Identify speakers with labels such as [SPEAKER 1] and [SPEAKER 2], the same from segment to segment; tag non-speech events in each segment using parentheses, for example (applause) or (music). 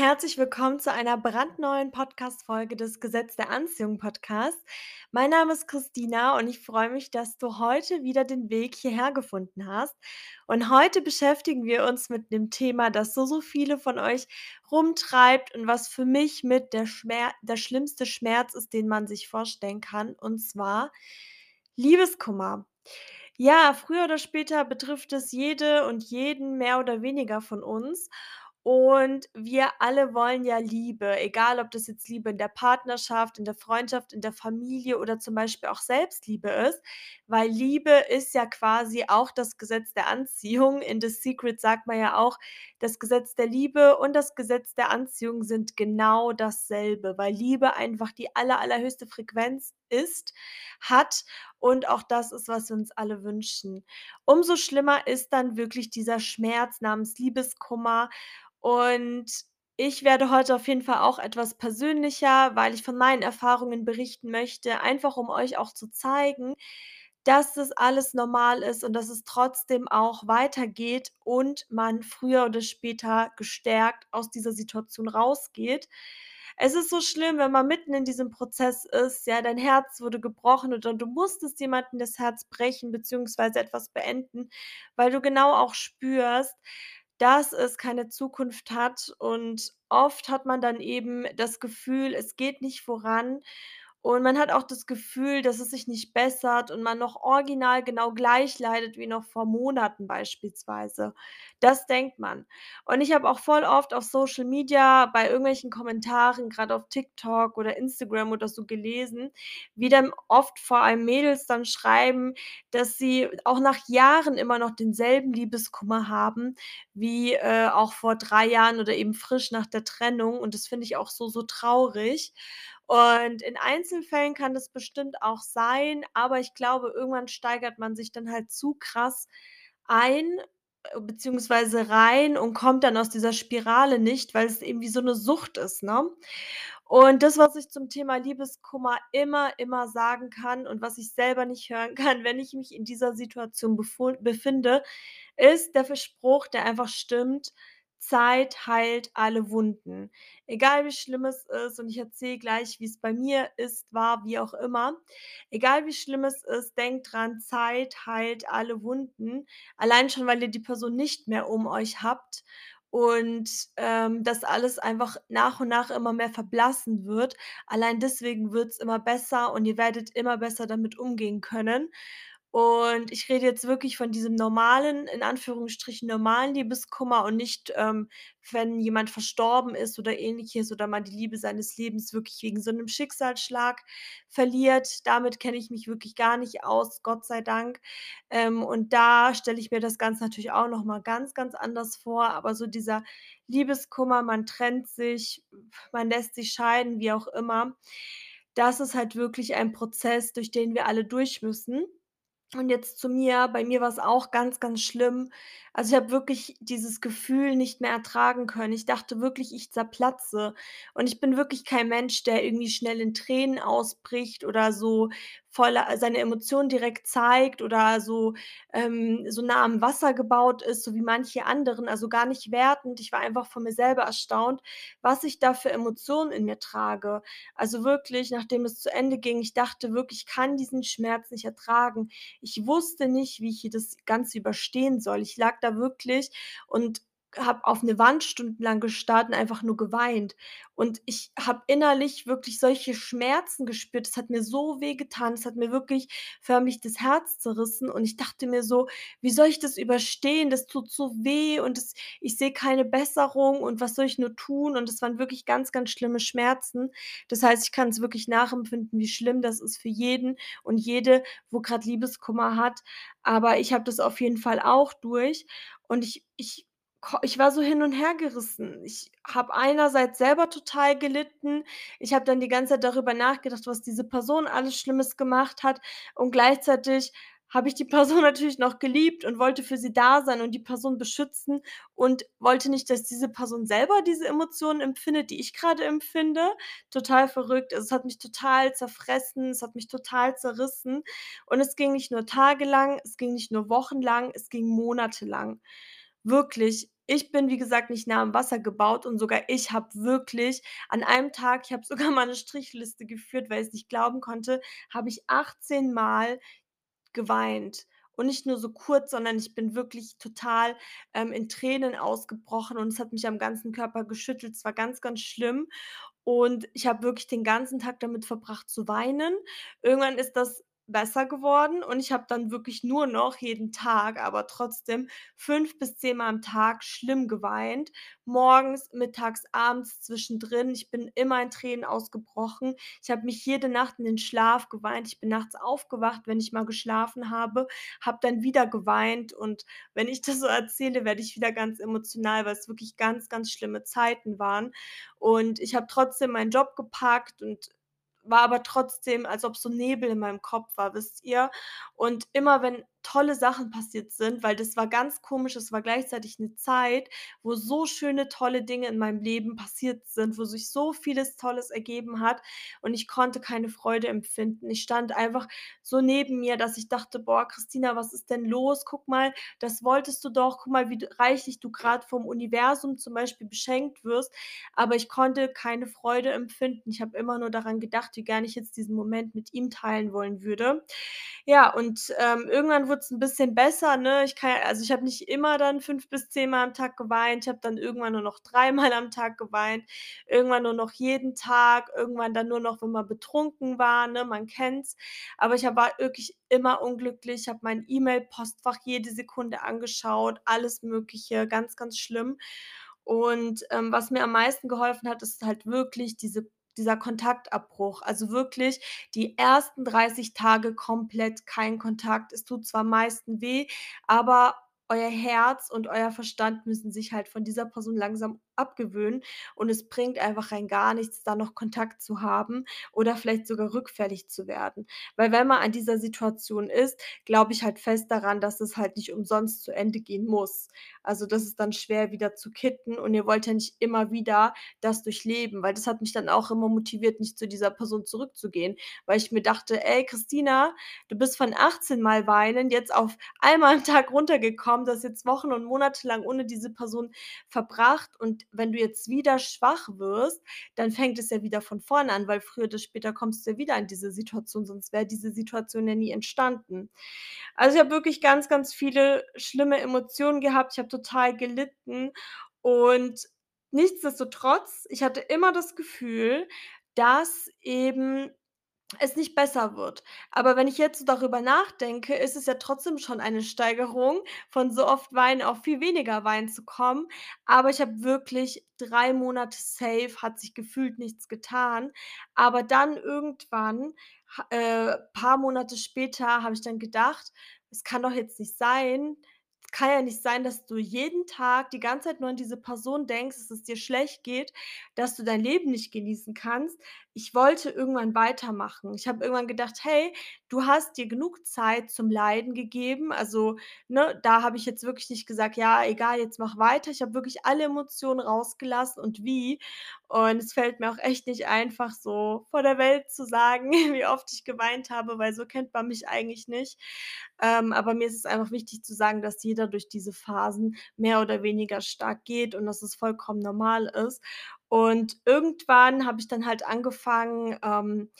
[SPEAKER 1] herzlich willkommen zu einer brandneuen Podcast-Folge des Gesetz der Anziehung Podcast. Mein Name ist Christina und ich freue mich, dass du heute wieder den Weg hierher gefunden hast. Und heute beschäftigen wir uns mit dem Thema, das so, so viele von euch rumtreibt und was für mich mit der Schmer der schlimmste Schmerz ist, den man sich vorstellen kann, und zwar Liebeskummer. Ja, früher oder später betrifft es jede und jeden mehr oder weniger von uns. Und wir alle wollen ja Liebe, egal ob das jetzt Liebe in der Partnerschaft, in der Freundschaft, in der Familie oder zum Beispiel auch Selbstliebe ist, weil Liebe ist ja quasi auch das Gesetz der Anziehung. In The Secret sagt man ja auch, das Gesetz der Liebe und das Gesetz der Anziehung sind genau dasselbe, weil Liebe einfach die aller, allerhöchste Frequenz ist, hat und auch das ist, was wir uns alle wünschen. Umso schlimmer ist dann wirklich dieser Schmerz namens Liebeskummer und ich werde heute auf jeden Fall auch etwas persönlicher, weil ich von meinen Erfahrungen berichten möchte, einfach um euch auch zu zeigen, dass das alles normal ist und dass es trotzdem auch weitergeht und man früher oder später gestärkt aus dieser Situation rausgeht. Es ist so schlimm, wenn man mitten in diesem Prozess ist, ja, dein Herz wurde gebrochen oder du musstest jemandem das Herz brechen beziehungsweise etwas beenden, weil du genau auch spürst, dass es keine Zukunft hat. Und oft hat man dann eben das Gefühl, es geht nicht voran und man hat auch das Gefühl, dass es sich nicht bessert und man noch original genau gleich leidet wie noch vor Monaten beispielsweise. Das denkt man. Und ich habe auch voll oft auf Social Media bei irgendwelchen Kommentaren, grad auf TikTok oder Instagram oder so gelesen, wie dann oft vor allem Mädels dann schreiben, dass sie auch nach Jahren immer noch denselben Liebeskummer haben wie, äh, auch vor 3 Jahren oder eben frisch nach der Trennung und das finde ich auch so, so traurig. Und in Einzelfällen kann das bestimmt auch sein, aber ich glaube, irgendwann steigert man sich dann halt zu krass ein, äh, beziehungsweise rein und kommt dann aus dieser Spirale nicht, weil es eben wie so 'ne Sucht ist, ne? Und das, was ich zum Thema Liebeskummer immer, immer sagen kann und was ich selber nicht hören (laughs) kann, wenn ich mich in dieser Situation befinde, ist der Spruch, der einfach stimmt: „Zeit heilt alle Wunden.“ Egal wie schlimm es ist und ich erzähle gleich, wie's bei mir ist, war, wie auch immer. Egal wie schlimm es ist, denkt dran, Zeit heilt alle Wunden. Allein schon, weil ihr die Person nicht mehr um euch habt und, ähm, das alles einfach nach und nach immer mehr verblassen wird. Allein deswegen wird's immer besser und ihr werdet immer besser damit umgehen können. Und ich rede jetzt wirklich von diesem normalen, in Anführungsstrichen normalen Liebeskummer und nicht, ähm, wenn jemand verstorben ist oder Ähnliches oder man die Liebe seines Lebens wirklich wegen so 'nem Schicksalsschlag verliert. Damit kenne ich mich wirklich gar nicht aus, Gott sei Dank. Ähm, und da stelle ich mir das Ganze natürlich auch noch mal ganz, ganz anders vor, aber so dieser Liebeskummer, man trennt sich, man lässt sich scheiden, wie auch immer. Das ist halt wirklich ein Prozess, durch den wir alle durch müssen. Und jetzt zu mir. Bei mir war's auch ganz, ganz schlimm. Also, ich habe wirklich dieses Gefühl nicht mehr ertragen können. Ich dachte wirklich, ich zerplatze. Und ich bin wirklich kein Mensch, der irgendwie schnell in Tränen ausbricht oder so voller seine Emotionen direkt zeigt oder so ähm, so nah am Wasser gebaut ist, so wie manche anderen, also gar nicht wertend. Ich war einfach von mir selber erstaunt, was ich da für Emotionen in mir trage. Also wirklich, nachdem es zu Ende ging, ich dachte wirklich, ich kann diesen Schmerz nicht ertragen. Ich wusste nicht, wie ich das Ganze überstehen soll. Ich lag da wirklich und habe auf 'ne Wand stundenlang gestarrt und einfach nur geweint. Und ich habe innerlich wirklich solche Schmerzen gespürt. Das hat mir so wehgetan. Das hat mir wirklich förmlich das Herz zerrissen und ich dachte mir so: „Wie soll ich das überstehen? Das tut so weh und das ich sehe keine Besserung und was soll ich nur tun?“ Und das waren wirklich ganz, ganz schlimme Schmerzen. Das heißt, ich kann's wirklich nachempfinden, wie schlimm das ist für jeden und jede, wo grad Liebeskummer hat. Aber ich habe das auf jeden Fall auch durch und ich ich ich war so hin und hergerissen. Ich habe einerseits selber total gelitten. Ich habe dann die ganze Zeit darüber nachgedacht, was diese Person alles Schlimmes gemacht hat und gleichzeitig habe ich die (laughs) Person natürlich noch geliebt und wollte für sie da sein und die Person beschützen und wollte nicht, dass diese Person selber diese Emotionen empfindet, die ich grade empfinde. Total verrückt. Also, es hat mich total zerfressen, es hat mich total zerrissen und es ging nicht nur tagelang, es ging nicht nur wochenlang, es ging monatelang. Wirklich, ich bin, wie gesagt, nicht nah am Wasser gebaut und sogar ich habe wirklich an einem Tag ich habe (laughs) sogar mal 'ne Strichliste geführt, weil ich's nicht glauben konnte, habe ich 18 Mal geweint. Und nicht nur so kurz, sondern ich bin wirklich total, ähm, in Tränen ausgebrochen und es hat mich am ganzen Körper geschüttelt. Es war ganz, ganz schlimm. Und ich habe wirklich den ganzen Tag damit verbracht zu weinen. Irgendwann ist das besser geworden und ich habe dann wirklich nur noch jeden Tag, aber trotzdem 5 bis 10 Mal am Tag schlimm geweint. Morgens, mittags, abends, zwischendrin. Ich bin immer in Tränen ausgebrochen. Ich habe mich jede Nacht in den Schlaf geweint. Ich bin nachts aufgewacht, wenn ich mal geschlafen habe, habe dann wieder geweint und wenn ich (laughs) das so erzähle, werde ich wieder ganz emotional, weil's wirklich ganz, ganz schlimme Zeiten waren. Und ich habe trotzdem meinen Job gepackt und war aber trotzdem, als ob so Nebel in meinem Kopf war, wisst ihr? Und immer wenn tolle Sachen passiert sind weil das war ganz komisch, es war gleichzeitig 'ne Zeit, wo so schöne, tolle Dinge in meinem Leben passiert sind, wo sich so vieles Tolles ergeben hat und ich konnte keine Freude empfinden. Ich stand einfach so neben mir, dass ich dachte: „Boah, Christina, was ist denn los? Guck mal, das wolltest du doch. Guck mal, wie reichlich du grad vom Universum zum Beispiel beschenkt wirst.“ Aber ich konnte keine Freude empfinden. Ich habe immer nur daran gedacht, wie gern ich jetzt diesen Moment mit ihm teilen wollen würde. Ja, und, ähm, irgendwann wurd's 'n bisschen besser, ne? Ich kann also, ich habe nicht immer dann 5 bis 10 Mal am Tag geweint. Ich habe dann irgendwann nur noch dreimal am Tag geweint, irgendwann nur noch jeden Tag, irgendwann dann nur noch, wenn man betrunken war, ne? Man kennt's. Aber ich war wirklich immer unglücklich, habe mein E-Mail-Postfach jede Sekunde angeschaut, alles Mögliche, ganz, ganz schlimm. Und, ähm, was mir am meisten geholfen hat, ist halt wirklich diese dieser Kontaktabbruch. Also, wirklich die ersten 30 Tage komplett kein Kontakt. Es tut zwar am meisten weh, aber euer Herz und euer Verstand müssen sich halt von dieser Person langsam abgewöhnen und es bringt einfach rein gar nichts, da noch Kontakt zu haben oder vielleicht sogar rückfällig zu werden. Weil wenn man an dieser Situation ist, glaube ich halt fest daran, dass es halt nicht umsonst zu Ende gehen muss. Also, das ist dann schwer wieder zu kitten und ihr wollt ja nicht immer wieder das durchleben, weil das hat mich dann auch immer motiviert, nicht zu dieser Person zurückzugehen, weil ich mir dachte: „Ey, Christina, du bist von 18 Mal weinen jetzt auf einmal am Tag runtergekommen. Du hast jetzt Wochen und Monate lang ohne diese Person verbracht und wenn du jetzt wieder schwach wirst, dann fängt es ja wieder von vorne an, weil früher oder später kommst du ja wieder in diese Situation, sonst wäre diese Situation ja nie entstanden.“ Also, ich habe wirklich ganz, ganz viele schlimme Emotionen gehabt. Ich habe total gelitten und nichtsdestotrotz, ich hatte immer das Gefühl, dass eben es nicht besser wird. Aber wenn ich jetzt darüber nachdenke, ist es ja trotzdem schon eine Steigerung, von so oft weinen auf viel weniger weinen zu kommen. Aber ich habe wirklich 3 Monate safe hat sich gefühlt nichts getan. Aber dann irgendwann, äh, paar Monate später habe ich dann gedacht: „Es kann doch jetzt nicht sein kann ja nicht sein, dass du jeden Tag die ganze Zeit nur an diese Person denkst, dass es dir schlecht geht, dass du dein Leben nicht genießen kannst.“ Ich wollte irgendwann weitermachen. Ich habe irgendwann gedacht: „Hey, du hast dir genug Zeit zum Leiden gegeben.“ Also, ne, da habe ich jetzt wirklich nicht gesagt: „Ja, egal, jetzt mach weiter.“ Ich habe wirklich alle Emotionen rausgelassen und wie. Und es fällt mir auch echt nicht einfach, so vor der Welt zu sagen, (laughs) wie oft ich geweint habe, weil so kennt man mich eigentlich nicht. Ähm, aber mir ist es einfach wichtig zu sagen, dass jeder durch diese Phasen mehr oder weniger stark geht und dass es vollkommen normal ist. Und irgendwann habe ich dann halt angefangen, ähm,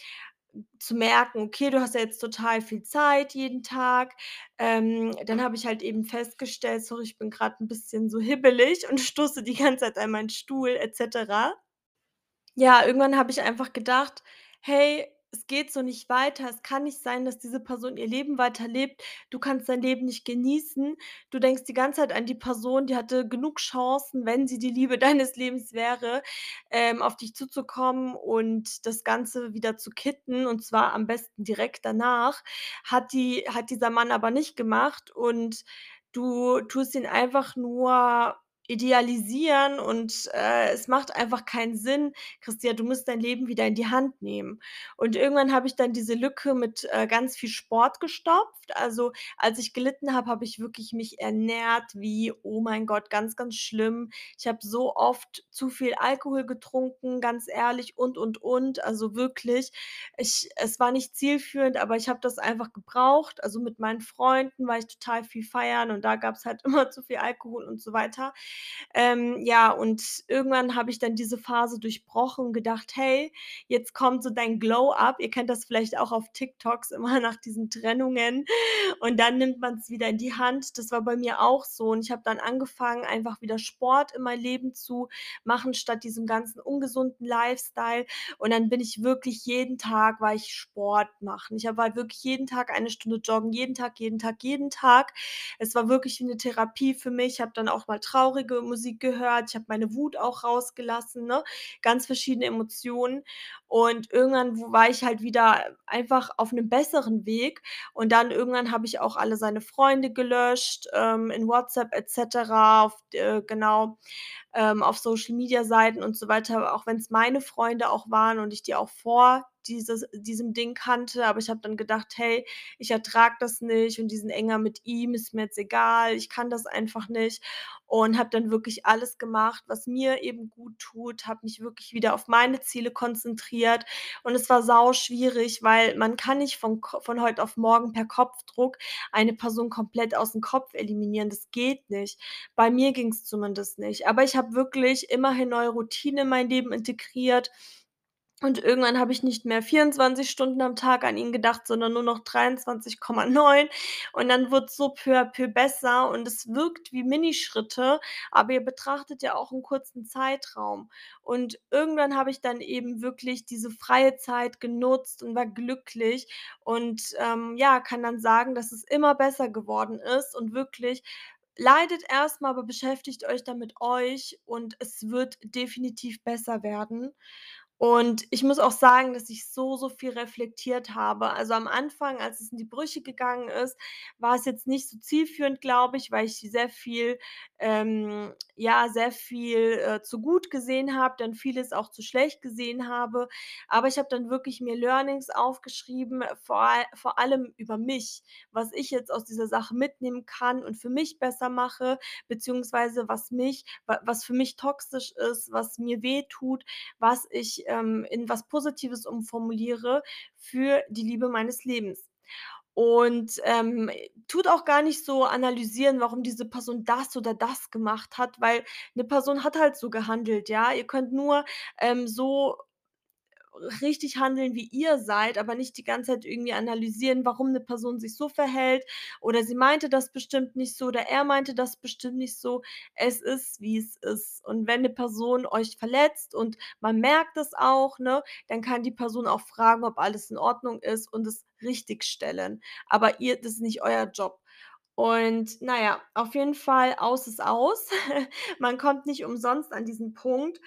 [SPEAKER 1] zu merken: „Okay, du hast ja jetzt total viel Zeit jeden Tag.“ Ähm, dann habe ich halt eben festgestellt sorry, ich bin grad 'n bisschen so hibbelig und (laughs) stoße die ganze Zeit an meinen Stuhl et cetera. Ja, irgendwann habe ich einfach gedacht: „Hey, es geht so nicht weiter. Es kann nicht sein, dass diese Person ihr Leben weiterlebt. Du kannst dein Leben nicht genießen. Du denkst die ganze Zeit an die Person, die hatte genug Chancen, wenn sie die Liebe (laughs) deines Lebens wäre, ähm, auf dich zuzukommen und das Ganze wieder zu kitten und zwar am besten direkt danach. Hat die hat dieser Mann aber nicht gemacht und du tust ihn einfach nur idealisieren und, äh, es macht einfach keinen Sinn. Christina, du musst dein Leben wieder in die Hand nehmen.“ Und irgendwann habe ich dann diese Lücke mit, äh, ganz viel Sport gestopft. Also, als ich gelitten habe, habe ich wirklich mich ernährt wie oh mein Gott, ganz, ganz schlimm. Ich habe so oft zu viel Alkohol getrunken, ganz ehrlich und, und, und. Also, wirklich. Ich es war nicht zielführend, aber ich habe das einfach gebraucht. Also, mit meinen Freunden war ich total viel feiern und da gab's halt (laughs) immer zu viel Alkohol und so weiter. Ähm, ja, und irgendwann habe ich dann diese Phase durchbrochen und gedacht: „Hey, jetzt kommt so dein Glow-up.“ Ihr kennt das vielleicht auch auf TikToks (laughs) immer nach diesen Trennungen und dann nimmt man's wieder in die Hand. Das war bei mir auch so und ich habe dann angefangen, einfach wieder Sport in mein Leben zu machen statt diesem ganzen ungesunden Lifestyle. Und dann bin ich wirklich jeden Tag war ich Sport machen. Ich habe war wirklich jeden Tag eine Stunde joggen, jeden Tag, jeden Tag, jeden Tag. Es war wirklich wie 'ne Therapie für mich. Ich habe dann auch mal traurige Musik gehört. Ich habe meine Wut auch rausgelassen, ne? Ganz verschiedene Emotionen. Und irgendwann war ich halt wieder einfach auf 'nem besseren Weg und dann irgendwann habe ich auch alle seine Freunde gelöscht, ähm, in WhatsApp et cetera, auf äh, genau, ähm, auf Social-Media-Seiten und so weiter, auch wenn's meine Freunde auch waren und ich die auch vor dieses diesem Ding kannte. Aber ich habe dann gedacht: „Hey, ich ertrage das nicht und diesen Ärger mit ihm ist mir jetzt egal. Ich kann das einfach nicht.“ Und habe dann wirklich alles gemacht, was mir eben guttut, habe mich wirklich wieder auf meine Ziele konzentriert und es war sauschwierig, weil man kann nicht von von heute auf morgen per Kopfdruck eine Person komplett aus'm Kopf eliminieren. Das geht nicht. Bei mir ging's zumindest nicht. Aber ich habe wirklich immerhin neue Routinen in mein Leben integriert und irgendwann habe ich nicht mehr 24 Stunden am Tag an ihn gedacht, sondern nur noch 23,9 und dann wurd's so peu à peu besser und es wirkt wie Minischritte, aber ihr betrachtet ja auch 'n kurzen Zeitraum. Und irgendwann habe ich dann eben wirklich diese freie Zeit genutzt und war glücklich und, ähm, ja, kann dann sagen, dass es immer besser geworden ist und wirklich leidet erst mal, aber beschäftigt euch dann mit euch und es wird definitiv besser werden. Und ich muss auch sagen, dass ich so, so viel reflektiert habe. Also, am Anfang, als es in die Brüche gegangen ist, war es jetzt nicht so zielführend, glaube ich, weil ich sehr viel ähm, ja, sehr viel, äh, zu gut gesehen habe, dann vieles auch zu schlecht gesehen habe. Aber ich habe dann wirklich mir Learnings aufgeschrieben, vor vor allem über mich, was ich jetzt aus dieser Sache mitnehmen kann und für mich besser mache, beziehungsweise was mich wa was für mich toxisch ist, was mir wehtut, was ich, ähm, in was Positives umformuliere für die Liebe meines Lebens. Und, ähm, tut auch gar nicht so analysieren, warum diese Person das oder das gemacht hat, weil 'ne Person hat halt so gehandelt, ja? Ihr könnt nur, ähm, so richtig handeln, wie ihr seid, aber nicht die ganze Zeit irgendwie analysieren, warum 'ne Person sich so verhält oder sie meinte das bestimmt nicht so oder er meinte das bestimmt nicht so. Es ist, wie es ist. Und wenn 'ne Person euch verletzt und man merkt es auch, ne, dann kann die Person auch fragen, ob alles in Ordnung ist und es richtigstellen. Aber ihr das ist nicht euer Job. Und na ja, auf jeden Fall aus ist aus. (laughs) Man kommt nicht umsonst an diesen Punkt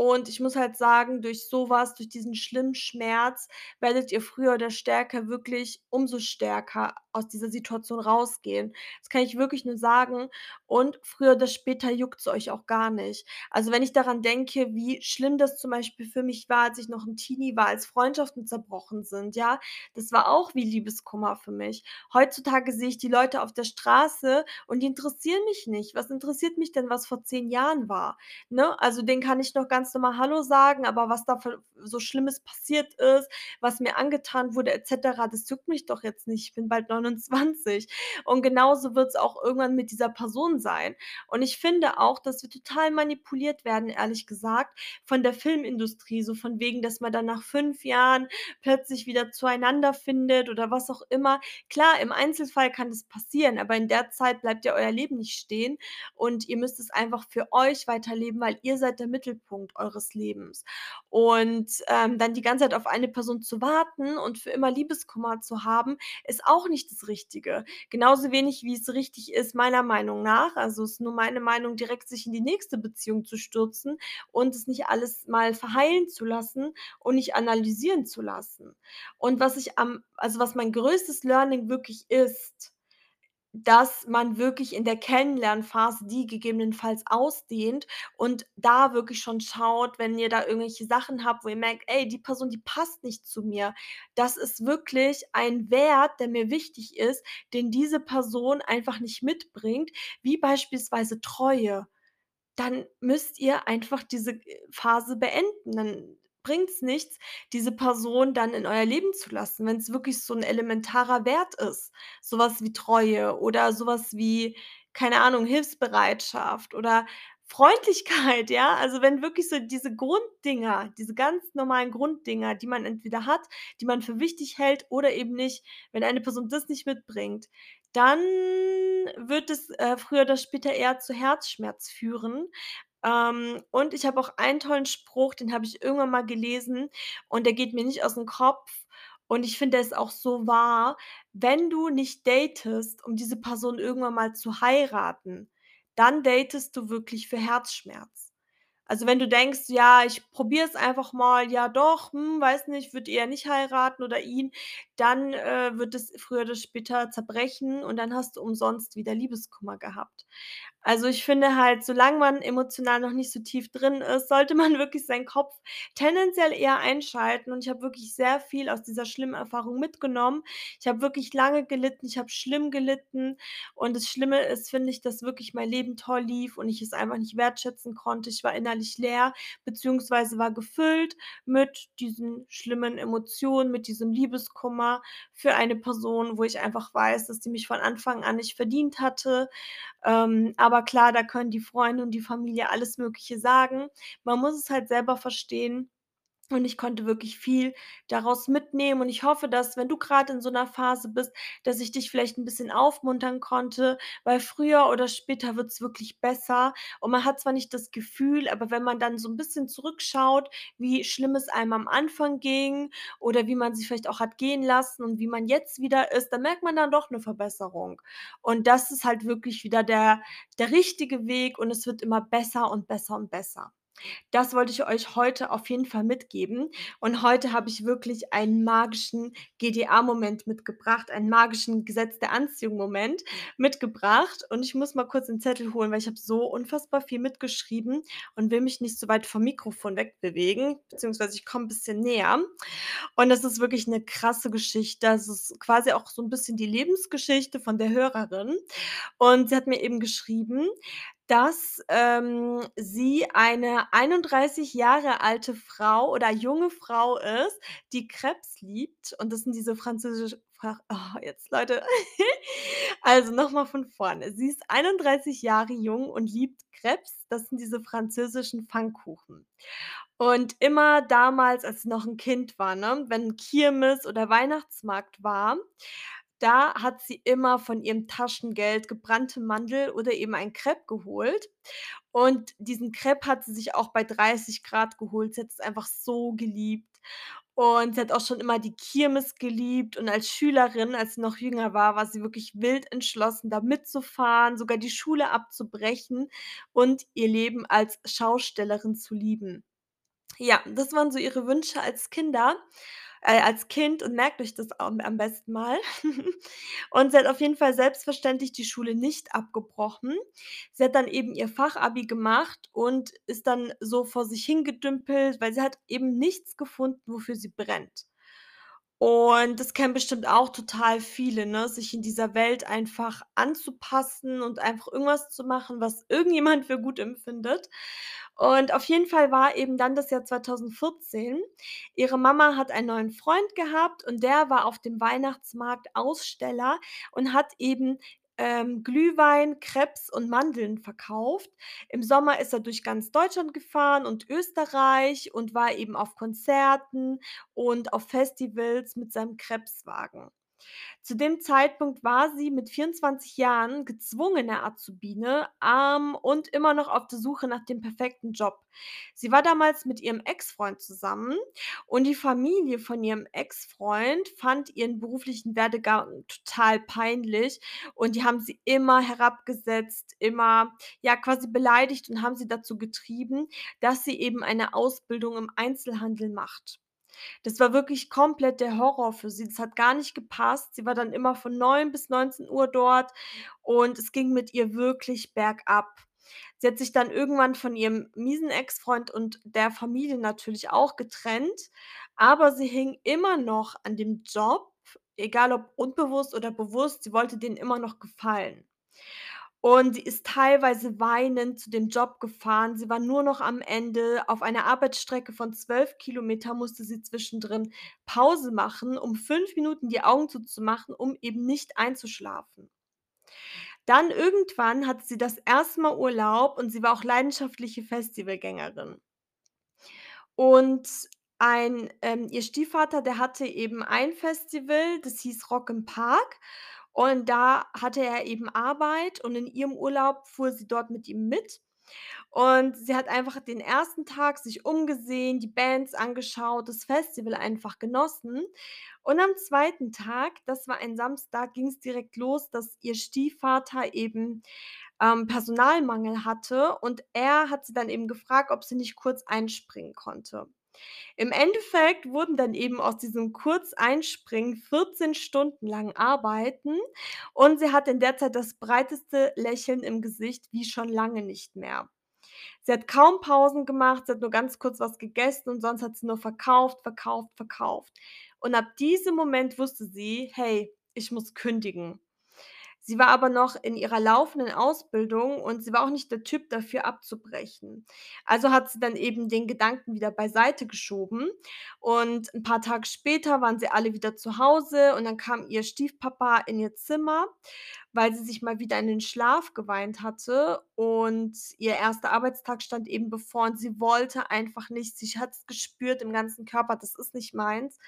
[SPEAKER 1] und ich muss halt sagen, durch so was, durch diesen schlimmen Schmerz werdet ihr früher oder stärker wirklich umso stärker aus dieser Situation rausgehen. Das kann ich wirklich nur sagen und früher oder später juckt's euch auch gar nicht. Also, wenn ich daran denke, wie schlimm das zum Beispiel für mich war, als ich noch 'n Teenie war, als Freundschaften zerbrochen sind, ja? Das war auch wie Liebeskummer für mich. Heutzutage sehe ich die Leute auf der Straße und die interessieren mich nicht. Was interessiert mich denn, was vor 10 Jahren war, ne? Also, denen kann ich noch ganz normal „Hallo“ sagen, aber was da so Schlimmes passiert ist, was mir angetan wurde et cetera, das juckt mich doch jetzt nicht. Ich bin bald 29 und genauso wird's auch irgendwann mit dieser Person sein. Und ich finde auch, dass wir total manipuliert werden, ehrlich gesagt, von der Filmindustrie, so von wegen, dass man dann nach 5 Jahren plötzlich wieder zueinander findet oder was auch immer. Klar, im Einzelfall kann das passieren, aber in der Zeit bleibt ja euer Leben nicht stehen und ihr müsst es einfach für euch weiterleben, weil ihr seid der Mittelpunkt eures Lebens. Und, ähm, dann die ganze Zeit auf eine Person zu warten und für immer Liebeskummer zu haben, ist auch nicht das Richtige. Genauso wenig, wie es richtig ist, meiner Meinung nach also, ist nur meine Meinung, direkt sich in die nächste Beziehung zu stürzen und es nicht alles mal verheilen zu lassen und nicht analysieren zu lassen. Und was ich am also, was mein größtes Learning wirklich ist, dass man wirklich in der Kennenlernphase die gegebenenfalls ausdehnt und da wirklich schon schaut, wenn ihr da irgendwelche Sachen habt, wo ihr merkt: „Ey, die Person, die passt nicht zu mir.“ Das ist wirklich ein Wert, der mir wichtig ist, den diese Person einfach nicht mitbringt, wie beispielsweise Treue. Dann müsst ihr einfach diese, äh, Phase beenden. Dann bringt's nichts, diese Person dann in euer Leben zu lassen, wenn's wirklich so 'n elementarer Wert ist, so was wie Treue oder so was wie, keine Ahnung, Hilfsbereitschaft oder Freundlichkeit, (laughs) ja? Also, wenn wirklich so diese Grunddinger diese ganz normalen Grunddinger, die man entweder hat, die man für wichtig hält oder eben nicht wenn eine Person das nicht mitbringt, dann wird es, äh, früher oder später eher zu Herzschmerz führen. Ähm, und ich habe auch einen tollen Spruch, den habe ich irgendwann mal gelesen und der geht mir nicht aus'm Kopf und ich finde, der ist auch so wahr: „Wenn du nicht datest, um diese Person irgendwann mal zu heiraten, dann datest du wirklich für Herzschmerz.“ Also, wenn du denkst: „Ja, ich probiere es einfach mal, ja doch, hm, weiß nicht, würde eher nicht heiraten oder ihn“, dann, äh, wird es früher oder später zerbrechen und dann hast du umsonst wieder Liebeskummer gehabt. Also, ich finde halt, solange man emotional noch nicht so tief drin ist, sollte man (laughs) wirklich seinen Kopf tendenziell eher einschalten und ich habe wirklich sehr viel aus dieser schlimmen Erfahrung mitgenommen. Ich habe wirklich lange gelitten, ich habe schlimm gelitten und das Schlimme ist, finde ich, dass wirklich mein Leben toll lief und ich es einfach nicht wertschätzen konnte. Ich war innerlich leer beziehungsweise war gefüllt mit diesen schlimmen Emotionen, mit diesem Liebeskummer für eine Person, wo ich einfach weiß, dass die mich von Anfang an nicht verdient hatte. Ähm, aber klar, da können die Freunde und die Familie alles Mögliche sagen. Man muss es halt selber verstehen und ich konnte wirklich viel daraus mitnehmen und ich hoffe, dass, wenn du grad in so 'ner Phase bist, dass ich dich vielleicht 'n bisschen aufmuntern konnte, weil früher oder später wird's wirklich besser und man hat zwar nicht das Gefühl, aber wenn man dann so 'n bisschen zurückschaut, wie schlimm es einem am Anfang ging oder wie man sich vielleicht auch hat gehen lassen und wie man jetzt wieder ist, dann merkt man dann doch 'ne Verbesserung. Und das ist halt wirklich wieder der der richtige Weg und es wird immer besser und besser und besser. Das wollte ich euch heute auf jeden Fall mitgeben und heute habe ich wirklich einen magischen GDA-Moment mitgebracht, einen magischen Gesetz der Anziehung-Moment mitgebracht und ich muss mal kurz den Zettel holen, weil ich habe so unfassbar viel mitgeschrieben und will mich nicht so weit vom Mikrofon wegbewegen, beziehungsweise ich komme 'n bisschen näher. Und das ist wirklich 'ne krasse Geschichte. Das ist quasi auch so 'n bisschen die Lebensgeschichte von der Hörerin und sie hat mir eben geschrieben, dass, ähm, sie eine 31 Jahre alte Frau oder junge Frau ist, die Crêpes liebt und das sind diese französische Fra oh, jetzt Leute. (laughs) Also, noch mal von vorne. Sie ist 31 Jahre jung und liebt Crêpes. Das sind diese französischen Pfannkuchen. Und immer damals, als sie noch 'n Kind war, ne, wenn Kirmes oder Weihnachtsmarkt war, da hat sie immer von ihrem Taschengeld gebrannte Mandel oder eben ein Crêpe geholt und diesen Crêpe hat sie sich auch bei 30 C geholt. Sie hat es einfach so geliebt und sie hat auch schon immer die Kirmes geliebt und als Schülerin, als sie noch jünger war, war sie wirklich wild entschlossen, da mitzufahren, sogar die Schule abzubrechen und ihr Leben als Schaustellerin zu lieben. Ja, das waren so ihre Wünsche als Kinder äh, als Kind und merkt euch das am am besten mal. (laughs) Und sie hat auf jeden Fall selbstverständlich die Schule nicht abgebrochen. Sie hat dann eben ihr Fachabi gemacht und ist dann so vor sich hingedümpelt, weil sie hat eben nichts gefunden, wofür sie brennt. Und das kennen bestimmt auch total viele, ne, sich in dieser Welt einfach anzupassen und einfach irgendwas zu machen, was (laughs) irgendjemand für gut empfindet. Und auf jeden Fall war eben dann das Jahr 2014. Ihre Mama hat einen neuen Freund gehabt und der war auf dem Weihnachtsmarkt Aussteller und hat eben, ähm, Glühwein, Crêpes und Mandeln verkauft. Im Sommer ist er durch ganz Deutschland gefahren und Österreich und war eben auf Konzerten und auf Festivals mit seinem Crêpes-Wagen. Zu dem Zeitpunkt war sie mit 24 Jahren gezwungene Azubine, arm und immer noch auf der Suche nach dem perfekten Job. Sie war damals mit ihrem Ex-Freund zusammen und die Familie von ihrem Ex-Freund fand ihren beruflichen Werdegang total peinlich und die haben sie immer herabgesetzt, immer, ja, quasi beleidigt und haben sie dazu getrieben, dass sie eben eine Ausbildung im Einzelhandel macht. Das war wirklich komplett der Horror für sie. Das hat gar nicht gepasst. Sie war dann immer von 9 bis 19:00 dort und es ging mit ihr wirklich bergab. Sie hat sich dann irgendwann von ihrem miesen Ex-Freund und der Familie natürlich auch getrennt, aber sie hing immer noch an dem Job, egal ob unbewusst oder bewusst, sie wollte denen immer noch gefallen. Und sie ist teilweise weinend zu dem Job gefahren. Sie war nur noch am Ende. Auf einer Arbeitsstrecke von 12 km musste sie zwischendrin Pause machen, um 5 Minuten die Augen zuzumachen, um eben nicht einzuschlafen. Dann irgendwann hatte sie das 1. Mal Urlaub und sie war auch leidenschaftliche Festivalgängerin. Und ein ähm, ihr Stiefvater, der hatte eben ein Festival, das hieß Rock im Park und da hatte er eben Arbeit und in ihrem Urlaub fuhr sie dort mit ihm mit. Und sie hat einfach den 1. Tag sich umgesehen, die Bands angeschaut, das Festival einfach genossen. Und am 2. Tag, das war ein Samstag, ging's direkt los, dass ihr Stiefvater eben, ähm, Personalmangel hatte und er hat sie dann eben gefragt, ob sie nicht kurz einspringen konnte. Im Endeffekt wurden dann eben aus diesem Kurzeinspringen 14 Stunden lang Arbeiten und sie hatte in der Zeit das breiteste Lächeln im Gesicht wie schon lange nicht mehr. Sie hat kaum Pausen gemacht, sie hat nur ganz kurz was gegessen und sonst hat sie nur verkauft, verkauft, verkauft. Und ab diesem Moment wusste sie: „Hey, ich muss kündigen.“ Sie war aber noch in ihrer laufenden Ausbildung und sie war auch nicht der Typ dafür abzubrechen. Also hat sie dann eben den Gedanken wieder beiseite geschoben und 'n paar Tage später waren sie alle wieder zu Hause und dann kam ihr Stiefpapa in ihr Zimmer, weil sie sich mal wieder in den Schlaf geweint hatte und ihr 1. Arbeitstag stand eben bevor und sie wollte einfach nicht. Sie hat's gespürt im ganzen Körper, das ist nicht meins.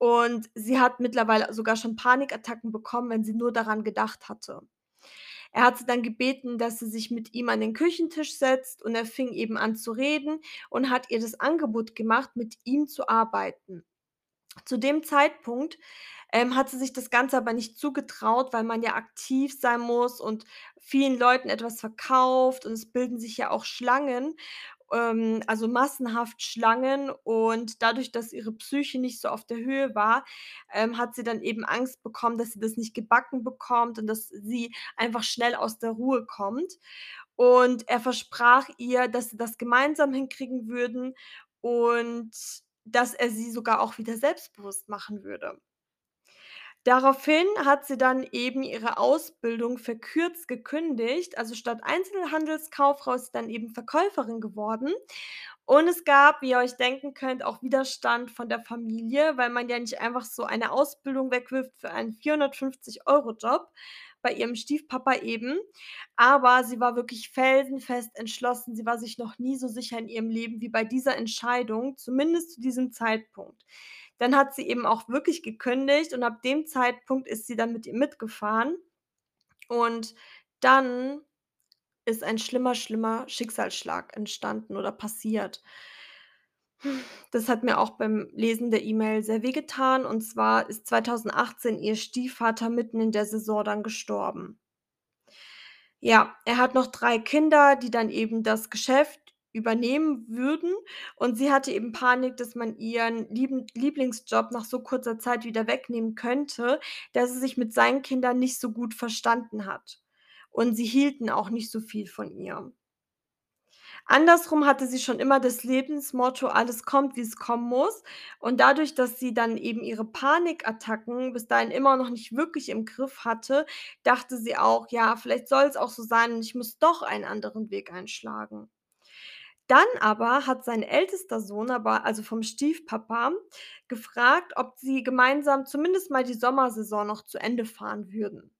[SPEAKER 1] Und sie hat mittlerweile sogar schon Panikattacken bekommen, wenn sie nur daran gedacht hatte. Er hat sie dann gebeten, dass sie sich mit ihm an den Küchentisch setzt und er fing eben an zu reden und hat ihr das Angebot gemacht, mit ihm zu arbeiten. Zu dem Zeitpunkt, ähm, hat sie sich das Ganze aber nicht zugetraut, weil man ja aktiv sein muss und vielen Leuten etwas verkauft und es bilden sich ja auch Schlangen, ähm, also massenhaft Schlangen und dadurch, dass ihre Psyche nicht so auf der Höhe war, ähm, hat sie dann eben Angst bekommen, dass sie das nicht gebacken bekommt und dass sie einfach schnell aus der Ruhe kommt. Und er versprach ihr, dass sie das gemeinsam hinkriegen würden und dass er sie sogar auch wieder selbstbewusst machen würde. Daraufhin hat sie dann eben ihre Ausbildung verkürzt gekündigt. Also, statt Einzelhandelskauffrau ist sie dann eben Verkäuferin geworden. Und es gab, wie ihr euch denken könnt, auch Widerstand von der Familie, weil man ja nicht einfach so eine Ausbildung wegwirft für einen 450 € Job, bei ihrem Stiefpapa eben. Aber sie war wirklich felsenfest entschlossen. Sie war sich noch nie so sicher in ihrem Leben wie bei dieser Entscheidung, zumindest zu diesem Zeitpunkt. Dann hat sie eben auch wirklich gekündigt und ab dem Zeitpunkt ist sie dann mit ihm mitgefahren. Und dann ist ein schlimmer, schlimmer Schicksalsschlag entstanden oder passiert. Das hat mir auch beim Lesen der E-Mail sehr wehgetan und zwar ist 2018 ihr Stiefvater mitten in der Saison dann gestorben. Ja, er hat noch 3 Kinder, die dann eben das Geschäft übernehmen würden und sie hatte eben Panik, dass man ihren lieben Lieblingsjob nach so kurzer Zeit wieder wegnehmen könnte, da sie sich mit seinen Kindern nicht so gut verstanden hat. Und sie hielten auch nicht so viel von ihr. Andersrum hatte sie schon immer das Lebensmotto: „Alles kommt, wie's kommen muss.“ Und dadurch, dass sie dann eben ihre Panikattacken bis dahin immer noch nicht wirklich im Griff hatte, dachte sie auch: „Ja, vielleicht soll's auch so sein und ich muss doch einen anderen Weg einschlagen.“ Dann aber hat sein ältester Sohn aber also vom Stiefpapa, gefragt, ob sie gemeinsam zumindest mal die Sommersaison noch zu Ende fahren würden.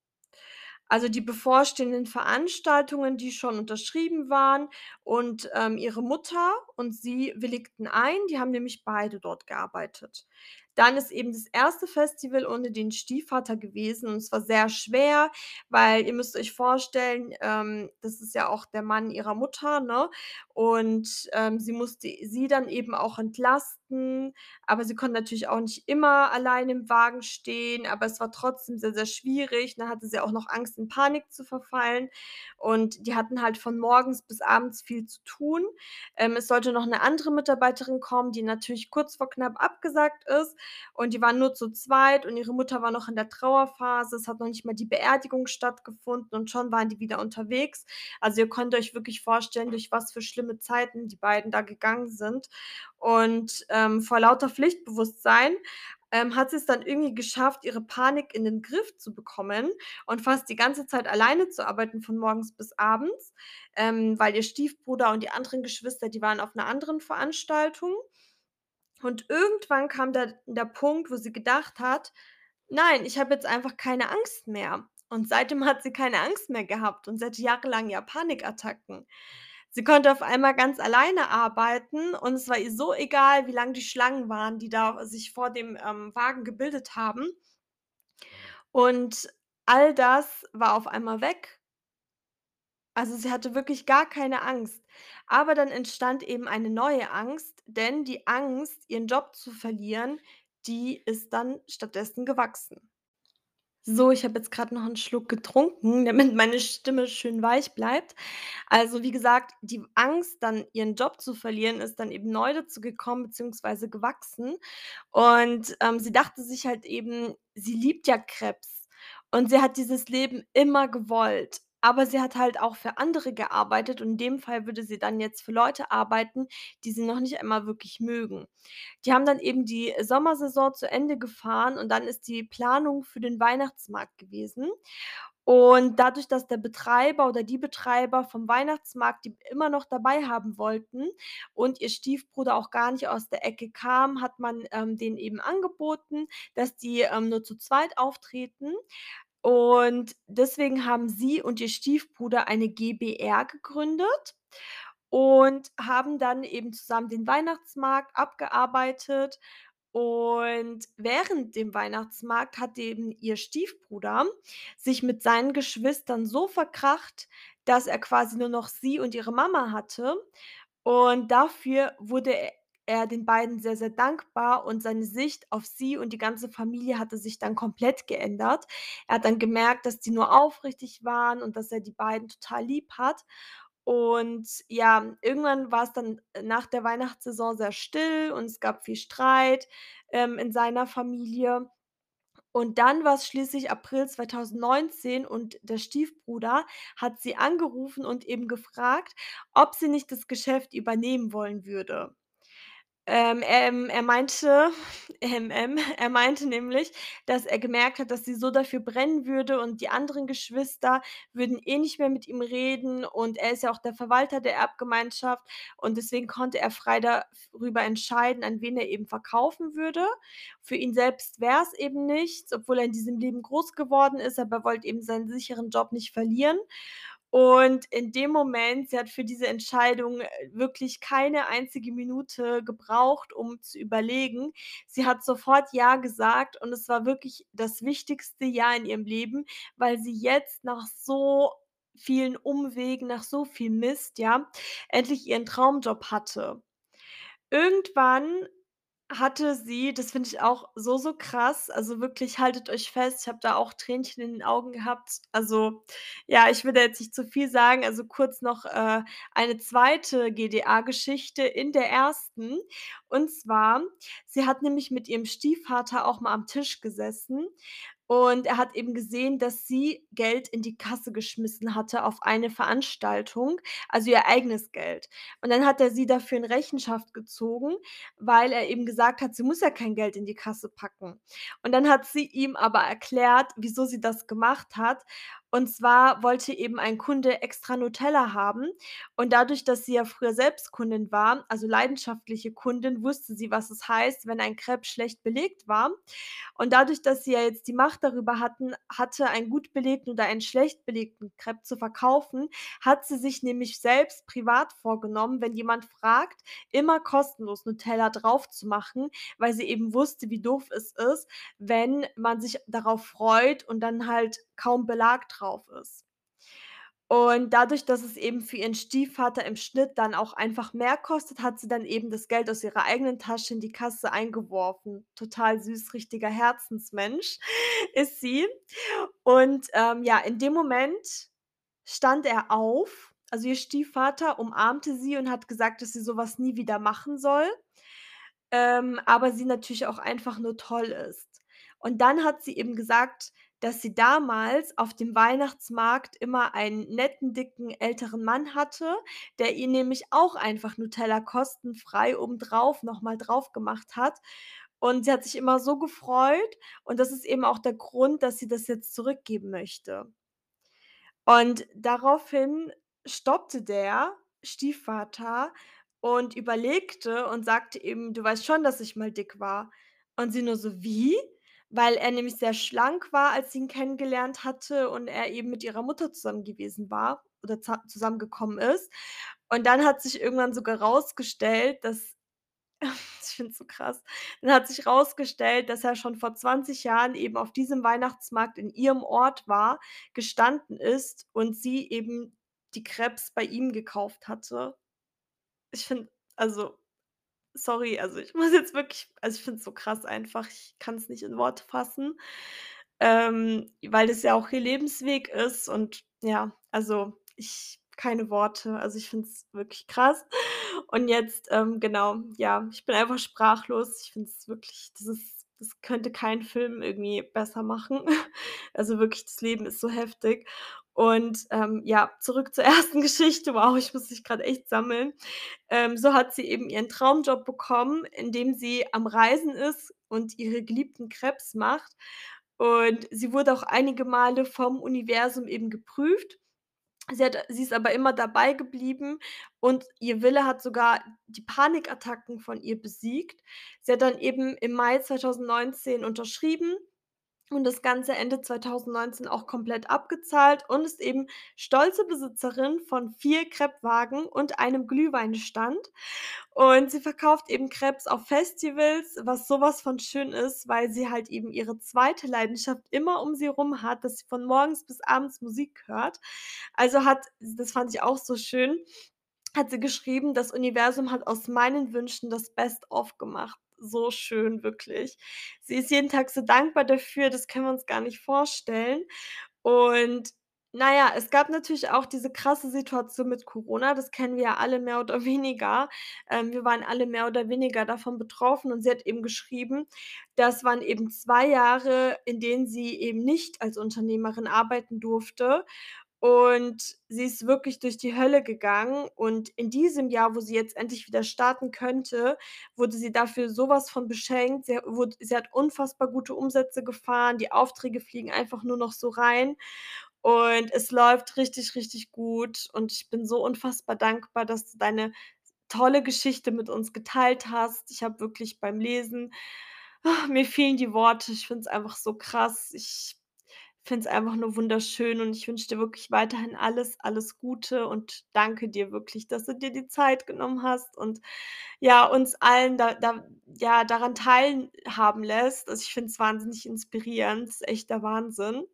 [SPEAKER 1] Also, die bevorstehenden Veranstaltungen, die schon unterschrieben waren und, ähm, ihre Mutter und sie willigten ein, die haben nämlich beide dort gearbeitet. Dann ist eben das 1. Festival ohne den Stiefvater gewesen und es war sehr schwer, weil ihr müsst euch vorstellen, ähm, das ist ja auch der Mann ihrer Mutter, ne? Und, ähm, sie musste sie dann eben auch entlasten, aber sie konnte natürlich auch nicht immer allein im Wagen stehen, aber es war trotzdem sehr, sehr schwierig. Dann hatte sie auch noch Angst, in Panik zu verfallen und die hatten halt von morgens bis abends viel zu tun. Ähm, es sollte noch 'ne andere Mitarbeiterin kommen, die natürlich kurz vor knapp abgesagt ist und die waren nur zu zweit und ihre Mutter war noch in der Trauerphase. Es hat noch nicht mal die Beerdigung stattgefunden und schon waren die wieder unterwegs. Also, ihr könnt euch wirklich vorstellen, durch was für schlimme Zeiten die beiden da gegangen sind. Und, ähm, vor lauter Pflichtbewusstsein, ähm, hat sie's dann irgendwie geschafft, ihre Panik in den Griff zu bekommen und fast die ganze Zeit alleine zu arbeiten von morgens bis abends, ähm, weil ihr Stiefbruder und die anderen Geschwister, die waren auf 'ner anderen Veranstaltung. Und irgendwann kam da der Punkt, wo sie gedacht hat: „Nein, ich habe jetzt einfach keine Angst mehr.“ Und seitdem hat sie keine Angst mehr gehabt und hatte jahrelang ja Panikattacken. Sie konnte auf einmal ganz alleine arbeiten und es war ihr so egal, wie lang die Schlangen waren, die da sich vor dem, ähm, Wagen gebildet haben. Und all das war auf einmal weg. Also, sie hatte wirklich gar keine Angst. Aber dann entstand eben eine neue Angst, denn die Angst, ihren Job zu verlieren, die ist dann stattdessen gewachsen. So, ich habe jetzt grad noch 'n Schluck getrunken, (laughs) damit meine Stimme schön weich bleibt. Also, wie gesagt, die Angst, dann ihren Job zu verlieren, ist dann eben neu dazu gekommen beziehungsweise gewachsen. Und, ähm, sie dachte sich halt eben, sie liebt ja Krebs und sie hat dieses Leben immer gewollt. Aber sie hat halt auch für andere gearbeitet und in dem Fall würde sie dann jetzt für Leute arbeiten, die sie noch nicht einmal wirklich mögen. Die haben dann eben die Sommersaison zu Ende gefahren und dann ist die Planung für den Weihnachtsmarkt gewesen. Und dadurch, dass der Betreiber oder die Betreiber vom Weihnachtsmarkt die immer noch dabei haben wollten und ihr Stiefbruder auch gar nicht aus der Ecke kam, hat man, ähm, denen eben angeboten, dass die, ähm, nur zu zweit auftreten. Und deswegen haben sie und ihr Stiefbruder eine GbR gegründet und haben dann eben zusammen den Weihnachtsmarkt abgearbeitet. Und während dem Weihnachtsmarkt hat eben ihr Stiefbruder sich mit seinen Geschwistern so verkracht, dass er quasi nur noch sie und ihre Mama hatte. Und dafür wurde er den beiden sehr, sehr dankbar und seine Sicht auf sie und die ganze Familie hatte sich dann komplett geändert. Er hat dann gemerkt, dass die nur aufrichtig waren und dass er die beiden total lieb hat. Und ja, irgendwann war's dann nach der Weihnachtssaison sehr still und es gab viel Streit, ähm, in seiner Familie. Und dann war's schließlich April 2019 und der Stiefbruder hat sie angerufen und eben gefragt, ob sie nicht das Geschäft übernehmen wollen würde. Ähm, ähm, er meinte (laughs) ähm, ähm, er meinte nämlich, dass er gemerkt hat, dass sie so dafür brennen würde und die anderen Geschwister würden eh nicht mehr mit ihm reden und er ist ja auch der Verwalter der Erbgemeinschaft und deswegen konnte er frei darüber entscheiden, an wen er eben verkaufen würde. Für ihn selbst wär's eben nichts, obwohl er in diesem Leben groß geworden ist, aber er wollte eben seinen sicheren Job nicht verlieren. Und in dem Moment sie hat für diese Entscheidung, äh, wirklich keine einzige Minute gebraucht, um zu überlegen. Sie hat sofort ja gesagt und es war wirklich das wichtigste Ja in ihrem Leben, weil sie jetzt nach so vielen Umwegen, nach so viel Mist, ja, endlich ihren Traumjob hatte. Irgendwann hatte sie das finde ich auch so, so krass, also wirklich haltet euch fest, ich habe da auch Tränchen in den Augen gehabt. Also, ja, ich will da jetzt nicht zu viel sagen, also kurz noch, äh, eine 2. GDA-Geschichte in der 1. Und zwar, sie hat nämlich mit ihrem Stiefvater auch mal am Tisch gesessen und er hat eben gesehen, dass sie Geld in die Kasse geschmissen hatte auf eine Veranstaltung, also ihr eigenes Geld. Und dann hat er sie dafür in Rechenschaft gezogen, weil er eben gesagt hat, sie muss ja kein Geld in die Kasse packen. Und dann hat sie ihm aber erklärt, wieso sie das gemacht hat. Und zwar wollte eben ein Kunde extra Nutella haben und dadurch, dass sie ja früher selbst Kundin war, also leidenschaftliche Kundin, wusste sie, was es heißt, wenn ein Crepe schlecht belegt war. Und dadurch, dass sie ja jetzt die Macht darüber hatten hatte, einen gut belegten oder einen schlecht belegten Crepe zu verkaufen, hat sie sich nämlich selbst privat vorgenommen, wenn jemand fragt, immer kostenlos Nutella draufzumachen, weil sie eben wusste, wie doof es ist, wenn man sich darauf freut und dann halt kaum Belag drauf ist. Und dadurch, dass es eben für ihren Stiefvater im Schnitt dann auch einfach mehr kostet, hat sie dann eben das Geld aus ihrer eigenen Tasche in die Kasse eingeworfen. Total süß, richtiger Herzensmensch (laughs) ist sie. Und, ähm, ja, in dem Moment stand er auf, also ihr Stiefvater umarmte sie und hat gesagt, dass sie so was nie wieder machen soll, ähm, aber sie natürlich auch einfach nur toll ist. Und dann hat sie eben gesagt, dass sie damals auf dem Weihnachtsmarkt immer einen netten, dicken, älteren Mann hatte, der ihr nämlich auch einfach Nutella kostenfrei obendrauf noch mal drauf gemacht hat. Und sie hat sich immer so gefreut und das ist eben auch der Grund, dass sie das jetzt zurückgeben möchte. Und daraufhin stoppte der Stiefvater und überlegte und sagte eben: „Du weißt schon, dass ich mal dick war?“ Und sie nur so: „Wie?“ Weil er nämlich sehr schlank war, als sie ihn kennengelernt hatte und er eben mit ihrer Mutter zusammen gewesen war oder zusammengekommen ist. Und dann hat sich irgendwann sogar rausgestellt, dass (laughs) ich finde es so krass. Dann hat sich rausgestellt, dass er schon vor 20 Jahren eben auf diesem Weihnachtsmarkt in ihrem Ort war, gestanden ist und sie eben die Crêpes bei ihm gekauft hatte. Ich finde also, sorry, also, ich muss jetzt wirklich also, ich finde es so krass einfach. Ich kann es nicht in Worte fassen, ähm, weil das ja auch ihr Lebensweg ist und ja, also, ich keine Worte. Also, ich finde es wirklich krass. Und jetzt, ähm, genau, ja, ich bin einfach sprachlos. Ich finde es wirklich das ist das könnte kein Film irgendwie besser machen. (laughs) Also, wirklich, das Leben ist so heftig. Und, ähm, ja, zurück zur (laughs) ersten Geschichte. Wow, ich muss mich grad echt sammeln. Ähm, so hat sie eben ihren Traumjob bekommen, indem sie am Reisen ist und ihre geliebten Crêpes macht. Und sie wurde auch einige Male vom Universum eben geprüft. Sie hat sie ist aber immer dabei geblieben und ihr Wille hat sogar die Panikattacken von ihr besiegt. Sie hat dann eben im Mai 2019 unterschrieben und das Ganze Ende 2019 auch komplett abgezahlt und ist eben stolze Besitzerin von 4 Crêpewagen und einem Glühweinstand. Und sie verkauft eben Crêpes auf Festivals, was so was von schön ist, weil sie halt eben ihre zweite Leidenschaft immer um sie rum hat, dass sie von morgens bis abends Musik hört. Also hat das fand ich auch so schön, hat sie geschrieben: „Das Universum hat aus meinen Wünschen das Best of gemacht.“ So schön, wirklich. Sie ist jeden Tag so dankbar dafür, das können wir uns gar nicht vorstellen. Und na ja, es gab natürlich auch diese krasse Situation mit Corona, das kennen wir ja alle mehr oder (laughs) weniger. Ähm, wir waren alle mehr oder weniger davon betroffen und sie hat eben geschrieben, das waren eben 2 Jahre, in denen sie eben nicht als Unternehmerin arbeiten durfte. Und sie ist wirklich durch die Hölle gegangen und in diesem Jahr, wo sie jetzt endlich wieder starten könnte, wurde sie dafür so was von beschenkt. Sie wurde sie hat unfassbar gute Umsätze gefahren, die Aufträge fliegen einfach nur noch so rein und es läuft richtig, richtig gut und ich bin so unfassbar dankbar, dass du deine tolle Geschichte mit uns geteilt hast. Ich habe wirklich beim Lesen mir fehlen die Worte. Ich finde es einfach so krass. Ich finde es einfach nur wunderschön und ich wünsche dir wirklich weiterhin alles, alles Gute und danke dir wirklich, dass du dir die Zeit genommen hast und, ja, uns allen da da ja, daran teilhaben lässt. Also, ich finde es wahnsinnig inspirierend. Das ist echt der Wahnsinn.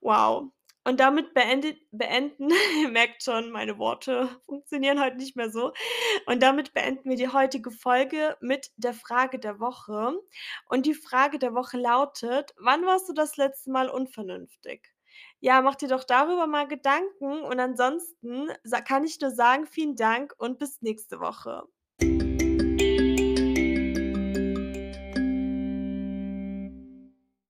[SPEAKER 1] Wow. Und damit beendet beenden (laughs) ihr merkt schon, meine Worte (laughs) funktionieren heute nicht mehr so. Und damit beenden wir die heutige Folge mit der Frage der Woche. Und die Frage der Woche lautet: „Wann warst du das letzte Mal unvernünftig?“ Ja, mach dir doch darüber mal Gedanken und ansonsten kann ich nur sagen, vielen Dank und bis nächste Woche.